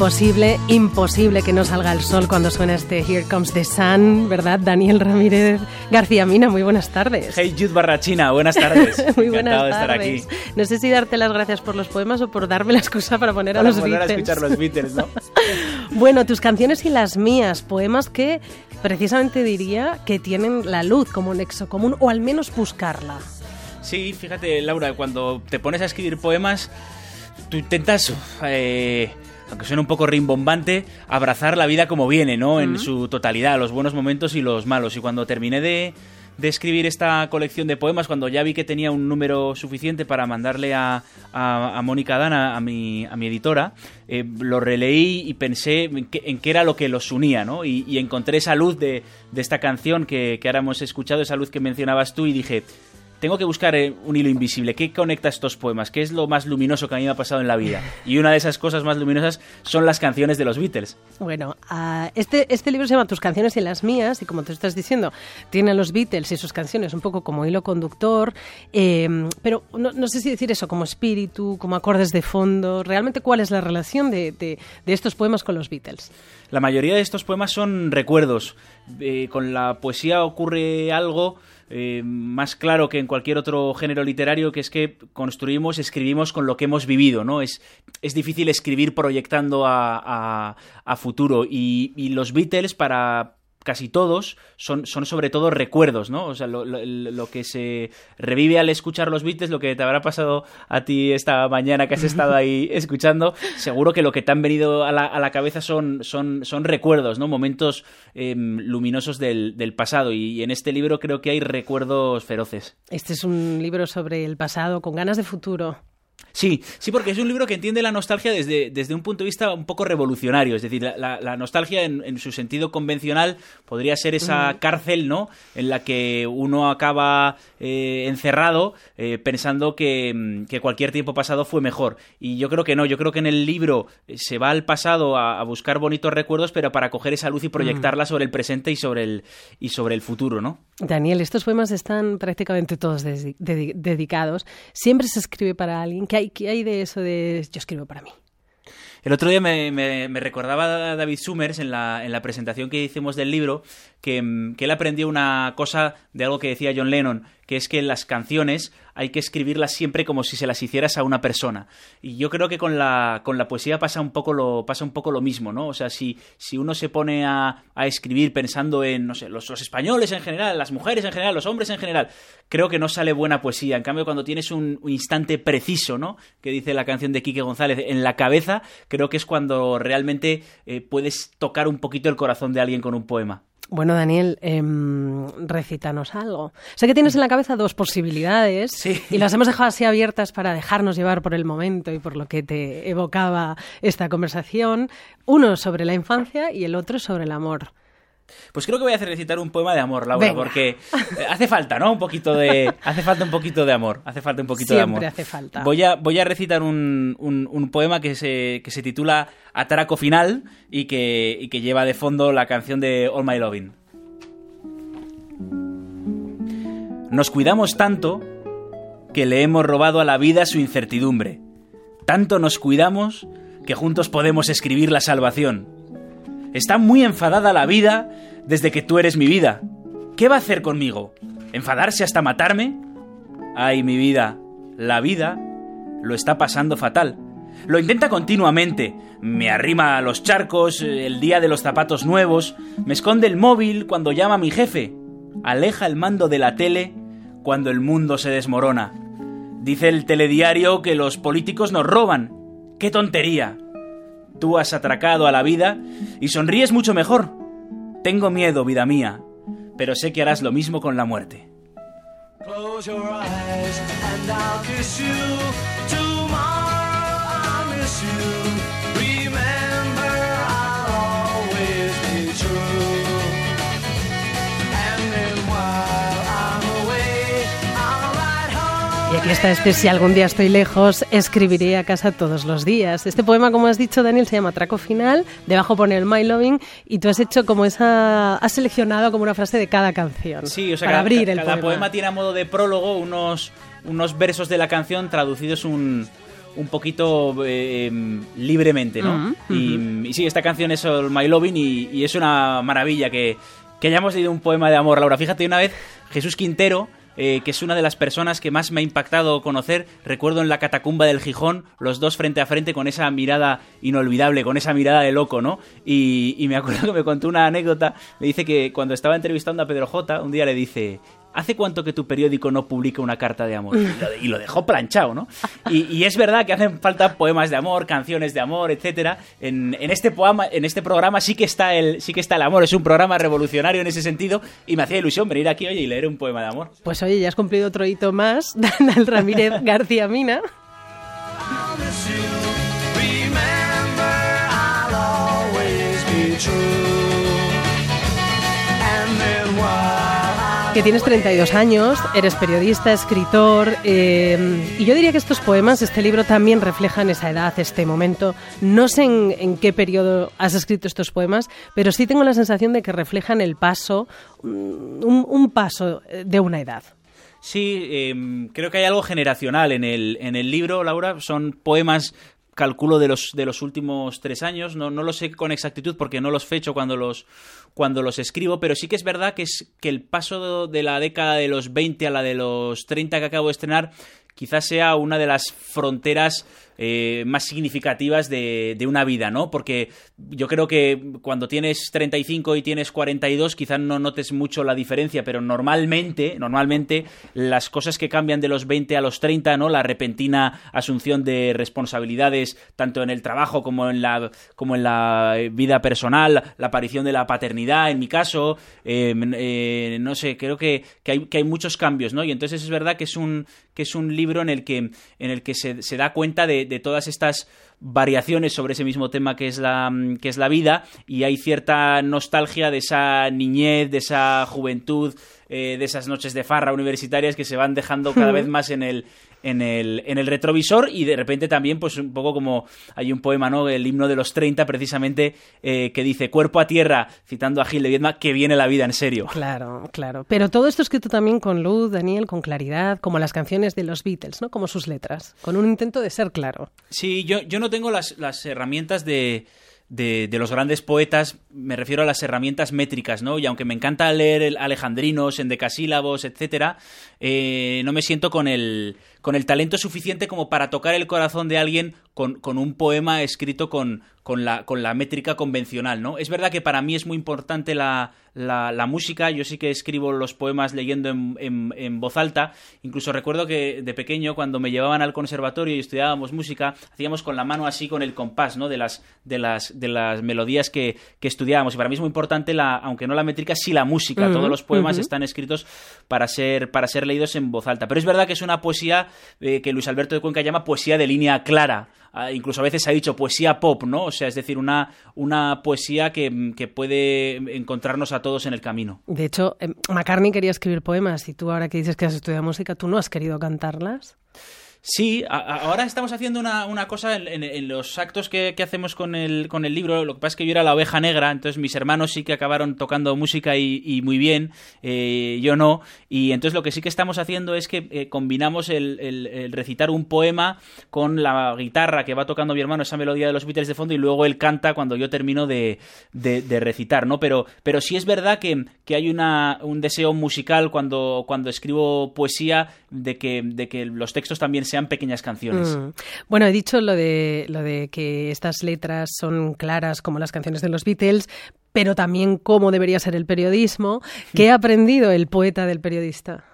Imposible, imposible que no salga el sol cuando suena este Here Comes the Sun, ¿verdad? Daniel Ramírez García Mina, muy buenas tardes. Hey Jude Barrachina, buenas tardes. muy buenas Encantado de estar tardes. aquí. No sé si darte las gracias por los poemas o por darme la excusa para poner a los volver a Beatles. escuchar los Beatles, ¿no? Bueno, tus canciones y las mías, poemas que precisamente diría que tienen la luz como nexo común, o al menos buscarla. Sí, fíjate, Laura, cuando te pones a escribir poemas, tú intentas, eh, aunque suene un poco rimbombante, abrazar la vida como viene, ¿no? En su totalidad, los buenos momentos y los malos. Y cuando terminé de, de escribir esta colección de poemas, cuando ya vi que tenía un número suficiente para mandarle a, a, a Mónica Dana, a mi, a mi editora, eh, lo releí y pensé en qué, en qué era lo que los unía, ¿no? Y, y encontré esa luz de, de esta canción que, que ahora hemos escuchado, esa luz que mencionabas tú, y dije, tengo que buscar eh, un hilo invisible. ¿Qué conecta estos poemas? ¿Qué es lo más luminoso que a mí me ha pasado en la vida? Y una de esas cosas más luminosas son las canciones de los Beatles. Bueno, ah, este, este libro se llama Tus canciones y las mías, y como te estás diciendo, tiene a los Beatles y sus canciones un poco como hilo conductor, eh, pero no, no sé si decir eso como espíritu, como acordes de fondo. ¿Realmente cuál es la relación de, de- de estos poemas con los Beatles? La mayoría de estos poemas son recuerdos. Eh, con la poesía ocurre algo eh, más claro que en cualquier otro género literario, que es que construimos, escribimos con lo que hemos vivido, ¿no? Es, es difícil escribir proyectando a, a- a futuro. Y, y los Beatles, para casi todos, son, son sobre todo recuerdos, ¿no? O sea, lo, lo- lo que se revive al escuchar los Beatles, lo que te habrá pasado a ti esta mañana que has estado ahí escuchando, seguro que lo que te han venido a la, a la cabeza son, son, son recuerdos, ¿no? Momentos em, luminosos del, del pasado. Y, en este libro creo que hay recuerdos feroces. Este es un libro sobre el pasado, con ganas de futuro. Sí, sí, porque es un libro que entiende la nostalgia desde, desde un punto de vista un poco revolucionario. Es decir, la, nostalgia en, en su sentido convencional podría ser esa cárcel, ¿no? En la que uno acaba eh, encerrado eh, pensando que, mm, que cualquier tiempo pasado fue mejor. Y yo creo que no, yo creo que en el libro eh, se va al pasado a, a buscar bonitos recuerdos, pero para coger esa luz y proyectarla sobre el presente y sobre el, y sobre el futuro, ¿no? Daniel, estos poemas están prácticamente todos dedi- dedi- dedicados. Siempre se escribe para alguien. ¿Qué hay, hay de eso de yo escribo para mí? El otro día me, me- me recordaba David Summers en la, en la presentación que hicimos del libro que, mm, que él aprendió una cosa de algo que decía John Lennon, que es que las canciones hay que escribirlas siempre como si se las hicieras a una persona. Y yo creo que con la, con la poesía pasa un poco lo, pasa un poco lo mismo, ¿no? O sea, si, si uno se pone a, a escribir pensando en, no sé, los, españoles en general, las mujeres en general, los hombres en general, creo que no sale buena poesía. En cambio, cuando tienes un, un instante preciso, ¿no? Que dice la canción de Quique González, en la cabeza, creo que es cuando realmente eh, puedes tocar un poquito el corazón de alguien con un poema. Bueno, Daniel, em, recítanos algo. Sé que tienes en la cabeza dos posibilidades Sí. y las hemos dejado así abiertas para dejarnos llevar por el momento y por lo que te evocaba esta conversación. Uno sobre la infancia y el otro sobre el amor. Pues creo que voy a hacer recitar un poema de amor, Laura, Venga. porque eh, hace falta, ¿no? Un poquito de. Hace falta un poquito de amor. Hace falta un poquito de amor. Siempre hace falta. Voy a, voy a recitar un, un- un poema que se, que se titula Atraco Final y que, y que lleva de fondo la canción de All My Loving. Nos cuidamos tanto que le hemos robado a la vida su incertidumbre. Tanto nos cuidamos que juntos podemos escribir la salvación. Está muy enfadada la vida desde que tú eres mi vida. ¿Qué va a hacer conmigo? ¿Enfadarse hasta matarme? Ay, mi vida, la vida lo está pasando fatal. Lo intenta continuamente. Me arrima a los charcos eh, el día de los zapatos nuevos. Me esconde el móvil cuando llama mi jefe. Aleja el mando de la tele cuando el mundo se desmorona. Dice el telediario que los políticos nos roban. ¡Qué tontería! Tú has atracado a la vida y sonríes mucho mejor. Tengo miedo, vida mía, pero sé que harás lo mismo con la muerte. Close your eyes and I'll kiss you. Y aquí está este Si algún día estoy lejos, escribiré a casa todos los días. Este poema, como has dicho, Daniel, se llama Traco Final. Debajo pone el My Loving y tú has hecho como esa. Has seleccionado como una frase de cada canción. Sí, o sea, para cada, abrir el cada poema. poema tiene a modo de prólogo unos, unos versos de la canción traducidos un, un poquito eh, em, libremente, ¿no? Mm, y, y sí, esta canción es All My Loving y, y es una maravilla que, que hayamos leído un poema de amor, Laura. Fíjate, una vez Jesús Quintero, eh, que es una de las personas que más me ha impactado conocer. Recuerdo en la catacumba del Gijón, los dos frente a frente con esa mirada inolvidable, con esa mirada de loco, ¿no? Y, y me acuerdo que me contó una anécdota. Me dice que cuando estaba entrevistando a Pedro J, un día le dice. ¿Hace cuánto que tu periódico no publica una carta de amor? Y lo, y lo dejó planchado, ¿no? Y, y es verdad que hacen falta poemas de amor, canciones de amor, etcétera. En, en este poema, en este programa sí que está el, sí que está el amor. Es un programa revolucionario en ese sentido y me hacía ilusión venir aquí oye y leer un poema de amor. Pues oye, ya has cumplido otro hito más, Daniel Ramírez García Mina. Que tienes 32 años, eres periodista, escritor, eh, y yo diría que estos poemas, este libro también reflejan esa edad, este momento. No sé en, qué periodo has escrito estos poemas, pero sí tengo la sensación de que reflejan el paso, mm, un, paso eh, de una edad. Sí, eh, creo que hay algo generacional en el, en el libro, Laura. Son poemas, calculo, de los, de los últimos tres años. No, no lo sé con exactitud porque no los fecho cuando los, cuando los escribo, pero sí que es verdad que, es, que el paso de la década de los 20 a la de los 30 que acabo de estrenar quizás sea una de las fronteras eh, más significativas de, de, una vida, ¿no? Porque yo creo que cuando tienes 35 y tienes 42 quizás no notes mucho la diferencia, pero normalmente, normalmente las cosas que cambian de los 20 a los 30, ¿no? La repentina asunción de responsabilidades tanto en el trabajo como en la, como en la vida personal, la aparición de la paternidad, en mi caso, eh, eh, no sé, creo que, que, hay, que hay muchos cambios, ¿no? Y entonces es verdad que es un, que es un libro en el que, en el que se, se da cuenta de, de todas estas variaciones sobre ese mismo tema que es la, que es la vida y hay cierta nostalgia de esa niñez, de esa juventud, eh, de esas noches de farra universitarias que se van dejando cada vez más en el, en el, en el retrovisor y de repente también, pues un poco como hay un poema, ¿no? El himno de los 30, precisamente, eh, que dice cuerpo a tierra, citando a Gil de Viedma, que viene la vida en serio. Claro, claro. Pero todo esto escrito también con luz, Daniel, con claridad, como las canciones de los Beatles, ¿no? Como sus letras, con un intento de ser claro. Sí, yo, yo no tengo las, las herramientas de, de, los grandes poetas, me refiero a las herramientas métricas, ¿no? Y aunque me encanta leer alejandrinos, endecasílabos, etcétera, eh, no me siento con el, con el talento suficiente como para tocar el corazón de alguien con, con un poema escrito con, con, la, con la métrica convencional, ¿no? Es verdad que para mí es muy importante la, la, la música, yo sí que escribo los poemas leyendo en, en, en, voz alta, incluso recuerdo que de pequeño cuando me llevaban al conservatorio y estudiábamos música, hacíamos con la mano así con el compás, ¿no? De las, de las, de las melodías que, que estudiábamos, y para mí es muy importante, la, aunque no la métrica, sí la música, uh -huh, todos los poemas uh -huh. están escritos para ser, para ser leídos en voz alta, pero es verdad que es una poesía eh, que Luis Alberto de Cuenca llama poesía de línea clara, incluso a veces ha dicho poesía pop, ¿no? O sea, es decir, una, una poesía que, que, puede encontrarnos a todos en el camino. De hecho, eh, McCartney quería escribir poemas y tú ahora que dices que has estudiado música, ¿tú no has querido cantarlas? Sí, ahora estamos haciendo una, una cosa en, los actos que, que, hacemos con el, con el libro. Lo que pasa es que yo era la oveja negra, entonces mis hermanos sí que acabaron tocando música y, muy bien, eh, yo no. Y entonces lo que sí que estamos haciendo es que eh, combinamos el, el, el, recitar un poema con la guitarra que va tocando mi hermano, esa melodía de los Beatles de fondo, y luego él canta cuando yo termino de, de, de recitar, ¿no? Pero, pero sí es verdad que, que hay una, un deseo musical cuando, cuando escribo poesía de que, de que los textos también sean pequeñas canciones. Mm. Bueno, he dicho lo de, lo de que estas letras son claras como las canciones de los Beatles, pero también cómo debería ser el periodismo. ¿Qué ha aprendido el poeta del periodista?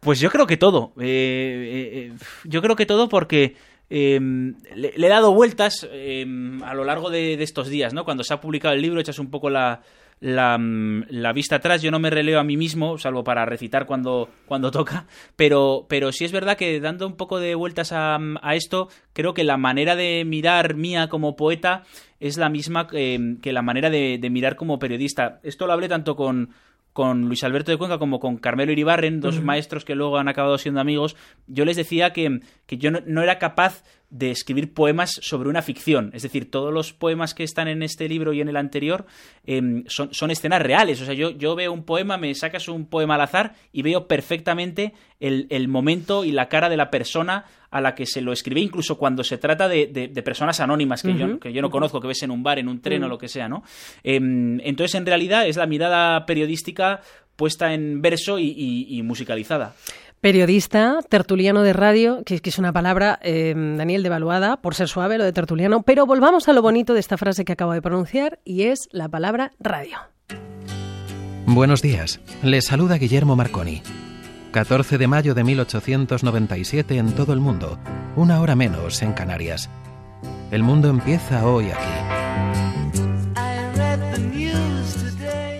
Pues yo creo que todo. Eh, eh, yo creo que todo porque eh, le, le, he dado vueltas em, a lo largo de, de, estos días, ¿no? Cuando se ha publicado el libro, echas un poco la, la, la, vista atrás. Yo no me releo a mí mismo, salvo para recitar cuando, cuando toca, pero, pero sí es verdad que dando un poco de vueltas a, a esto, creo que la manera de mirar mía como poeta es la misma eh, que la manera de, de, mirar como periodista. Esto lo hablé tanto con, con Luis Alberto de Cuenca como con Carmelo Iribarren, dos uh -huh. maestros que luego han acabado siendo amigos, yo les decía que, que yo no, no, era capaz de escribir poemas sobre una ficción. Es decir, todos los poemas que están en este libro y en el anterior eh, son, son, escenas reales. O sea, yo, yo, veo un poema, me sacas un poema al azar y veo perfectamente el, el momento y la cara de la persona a la que se lo escribe incluso cuando se trata de, de- de personas anónimas que, yo, que yo no conozco, que ves en un bar, en un tren o lo que sea, ¿no? Em, entonces, en realidad, es la mirada periodística puesta en verso y, y- y musicalizada. Periodista, tertuliano de radio, que, que es una palabra, eh, Daniel, devaluada por ser suave, lo de tertuliano, pero volvamos a lo bonito de esta frase que acabo de pronunciar y es la palabra radio. Buenos días, les saluda Guillermo Marconi. 14 de mayo de 1897 en todo el mundo, una hora menos en Canarias. El mundo empieza hoy aquí.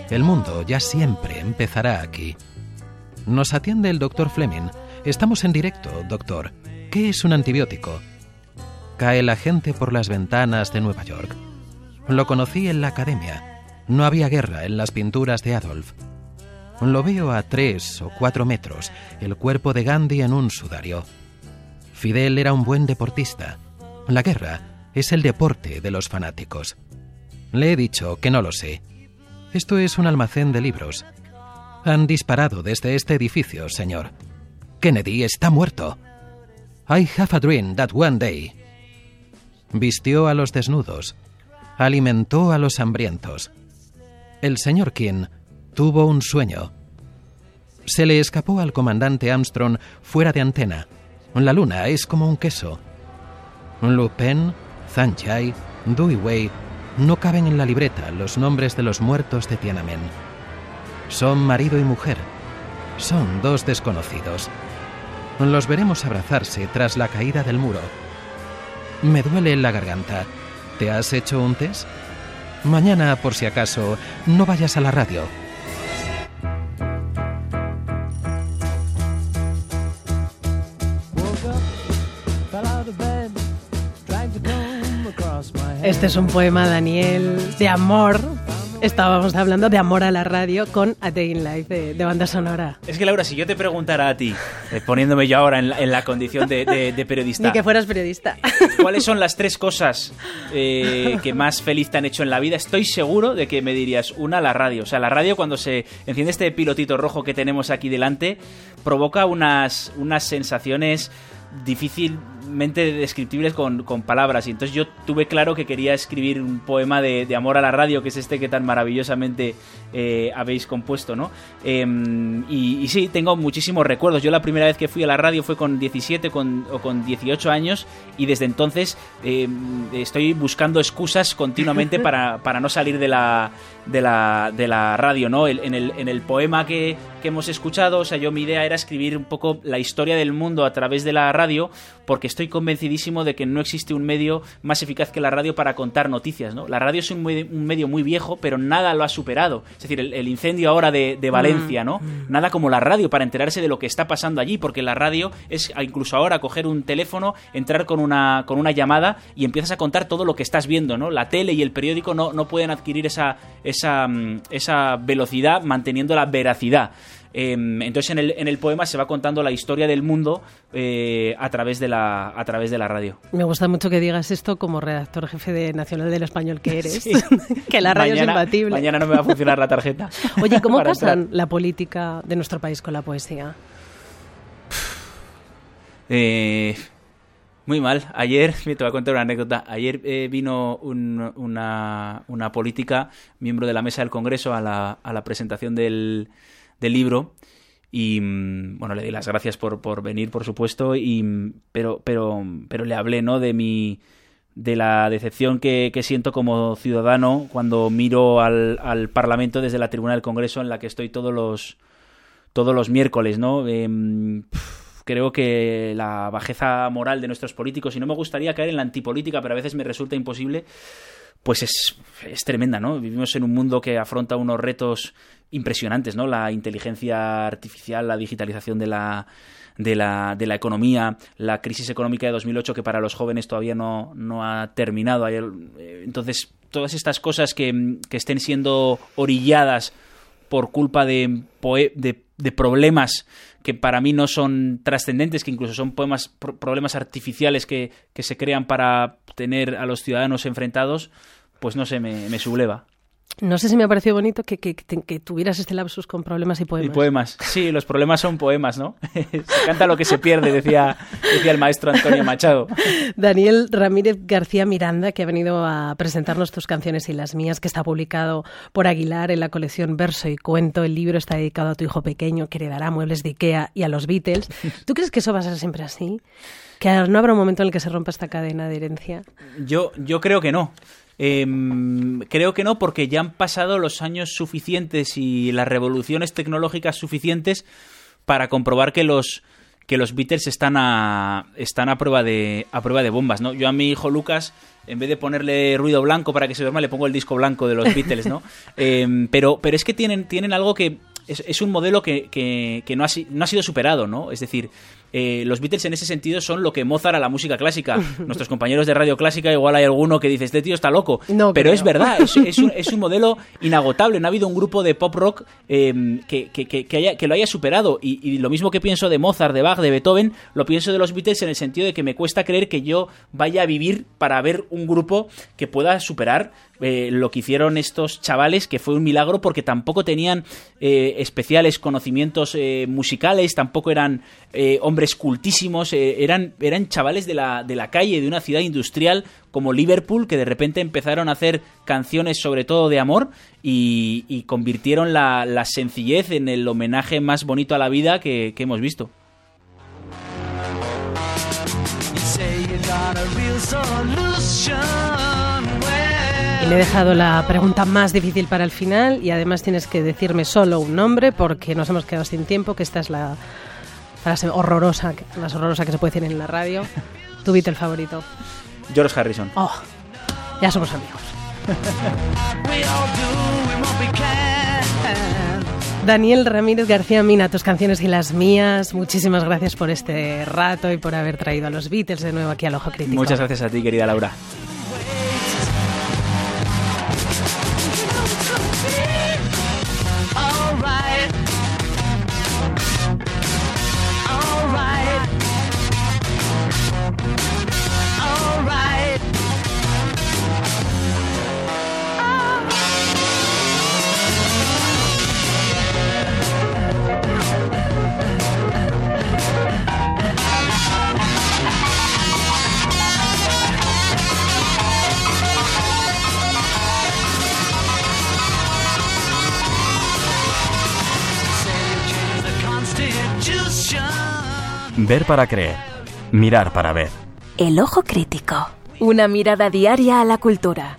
El mundo ya siempre empezará aquí. Nos atiende el doctor Fleming. Estamos en directo, doctor. ¿Qué es un antibiótico? Cae la gente por las ventanas de Nueva York. Lo conocí en la academia. No había guerra en las pinturas de Adolf. Lo veo a tres o cuatro metros, el cuerpo de Gandhi en un sudario. Fidel era un buen deportista. La guerra es el deporte de los fanáticos. Le he dicho que no lo sé. Esto es un almacén de libros. Han disparado desde este edificio, señor. Kennedy está muerto. I have a dream that one day. Vistió a los desnudos. Alimentó a los hambrientos. El señor King tuvo un sueño. Se le escapó al comandante Armstrong fuera de antena. La luna es como un queso. Lupin, Zanchai, Dewey Wei no caben en la libreta los nombres de los muertos de Tiananmen. Son marido y mujer. Son dos desconocidos. Los veremos abrazarse tras la caída del muro. Me duele la garganta. ¿Te has hecho un test? Mañana, por si acaso, no vayas a la radio. Este es un poema, Daniel, de amor. Estábamos hablando de amor a la radio con A Day in Life de, de banda sonora. Es que, Laura, si yo te preguntara a ti, eh, poniéndome yo ahora en la, en la condición de, de- de periodista, Ni que fueras periodista. ¿cuáles son las tres cosas eh, que más feliz te han hecho en la vida? Estoy seguro de que me dirías una, la radio. O sea, la radio cuando se enciende este pilotito rojo que tenemos aquí delante, provoca unas, unas sensaciones difícilmente descriptibles con, con palabras y entonces yo tuve claro que quería escribir un poema de, de amor a la radio que es este que tan maravillosamente eh, habéis compuesto ¿no? Em, y, y sí, tengo muchísimos recuerdos yo la primera vez que fui a la radio fue con 17 con, o con 18 años y desde entonces em, estoy buscando excusas continuamente para, para no salir de la, de la, de la radio ¿no? En, el, en el poema que, que hemos escuchado o sea yo mi idea era escribir un poco la historia del mundo a través de la radio porque estoy convencidísimo de que no existe un medio más eficaz que la radio para contar noticias, ¿no? La radio es un, me- un medio muy viejo, pero nada lo ha superado. Es decir, el, el incendio ahora de, de Valencia, ¿no? Nada como la radio para enterarse de lo que está pasando allí, porque la radio es incluso ahora coger un teléfono, entrar con una, con una llamada y empiezas a contar todo lo que estás viendo, ¿no? La tele y el periódico no, no pueden adquirir esa, esa, mm, esa velocidad manteniendo la veracidad. Em, entonces en el, en el poema se va contando la historia del mundo eh, a, través de la, a través de la radio. Me gusta mucho que digas esto como redactor jefe de Nacional del Español que eres. Sí. que la radio Mañana- es imbatible. Mañana no me va a funcionar la tarjeta. Oye, ¿cómo casan entrar. la política de nuestro país con la poesía? Eh, muy mal. Ayer, te voy a contar una anécdota. Ayer eh, vino un- una, una política, miembro de la mesa del Congreso, a la, a la presentación del, del libro. Y mm, bueno, le di las gracias por, por venir, por supuesto, y, mm, pero, pero, pero le hablé, ¿no? De mi de la decepción que, que siento como ciudadano cuando miro al, al Parlamento desde la tribuna del Congreso en la que estoy todos los todos los miércoles, ¿no? Em, creo que la bajeza moral de nuestros políticos, y no me gustaría caer en la antipolítica, pero a veces me resulta imposible, pues es, es tremenda, ¿no? Vivimos en un mundo que afronta unos retos impresionantes, ¿no? La inteligencia artificial, la digitalización de la, de la, de la economía, la crisis económica de 2008 que para los jóvenes todavía no, no ha terminado. Eh, Entonces, todas estas cosas que, que estén siendo orilladas por culpa de, de, problemas que para mí no son trascendentes, que incluso son poemas, pro- problemas artificiales que, que se crean para tener a los ciudadanos enfrentados, pues no sé, me, me subleva. no sé si me ha parecido bonito que, que, que- tuvieras este lapsus con problemas y poemas. Y poemas. Sí, los problemas son poemas, ¿no? se canta lo que se pierde, decía, decía el maestro Antonio Machado. Daniel Ramírez García Miranda, que ha venido a presentarnos tus canciones y las mías, que está publicado por Aguilar en la colección Verso y Cuento. El libro está dedicado a tu hijo pequeño, que heredará muebles de Ikea y a los Beatles. ¿Tú crees que eso va a ser siempre así? ¿Que no habrá un momento en el que se rompa esta cadena de herencia? Yo, yo creo que no. Em, creo que no, porque ya han pasado los años suficientes y las revoluciones tecnológicas suficientes para comprobar que los que los Beatles están a están a prueba de a prueba de bombas, ¿no? Yo a mi hijo Lucas en vez de ponerle ruido blanco para que se duerma le pongo el disco blanco de los Beatles, ¿no? Em, pero pero es que tienen tienen algo que es, es un modelo que, que- que no, ha, no ha sido superado, ¿no? Es decir, eh, los Beatles en ese sentido son lo que Mozart a la música clásica. Nuestros compañeros de radio clásica, igual hay alguno que dice, este tío está loco. No Pero creo. es verdad, es, es un, es un modelo inagotable. No ha habido un grupo de pop rock eh, que, que- que- que haya- que lo haya superado. Y, y lo mismo que pienso de Mozart, de Bach, de Beethoven, lo pienso de los Beatles en el sentido de que me cuesta creer que yo vaya a vivir para ver un grupo que pueda superar eh, lo que hicieron estos chavales, que fue un milagro porque tampoco tenían eh, especiales conocimientos musicales, tampoco eran eh, hombres cultísimos, eh, eran, eran chavales de la, de la calle, de una ciudad industrial como Liverpool, que de repente empezaron a hacer canciones sobre todo de amor y, convirtieron la, la sencillez en el homenaje más bonito a la vida que, que hemos visto. Y le he dejado la pregunta más difícil para el final y además tienes que decirme solo un nombre porque nos hemos quedado sin tiempo, que esta es la frase horrorosa, más horrorosa que se puede decir en la radio. Tu Beatle favorito. George Harrison. Oh, ya somos amigos. Daniel Ramírez García Mina, tus canciones y las mías. Muchísimas gracias por este rato y por haber traído a los Beatles de nuevo aquí al Ojo Crítico. Muchas gracias a ti, querida Laura. Ver para creer. Mirar para ver. El ojo crítico. Una mirada diaria a la cultura.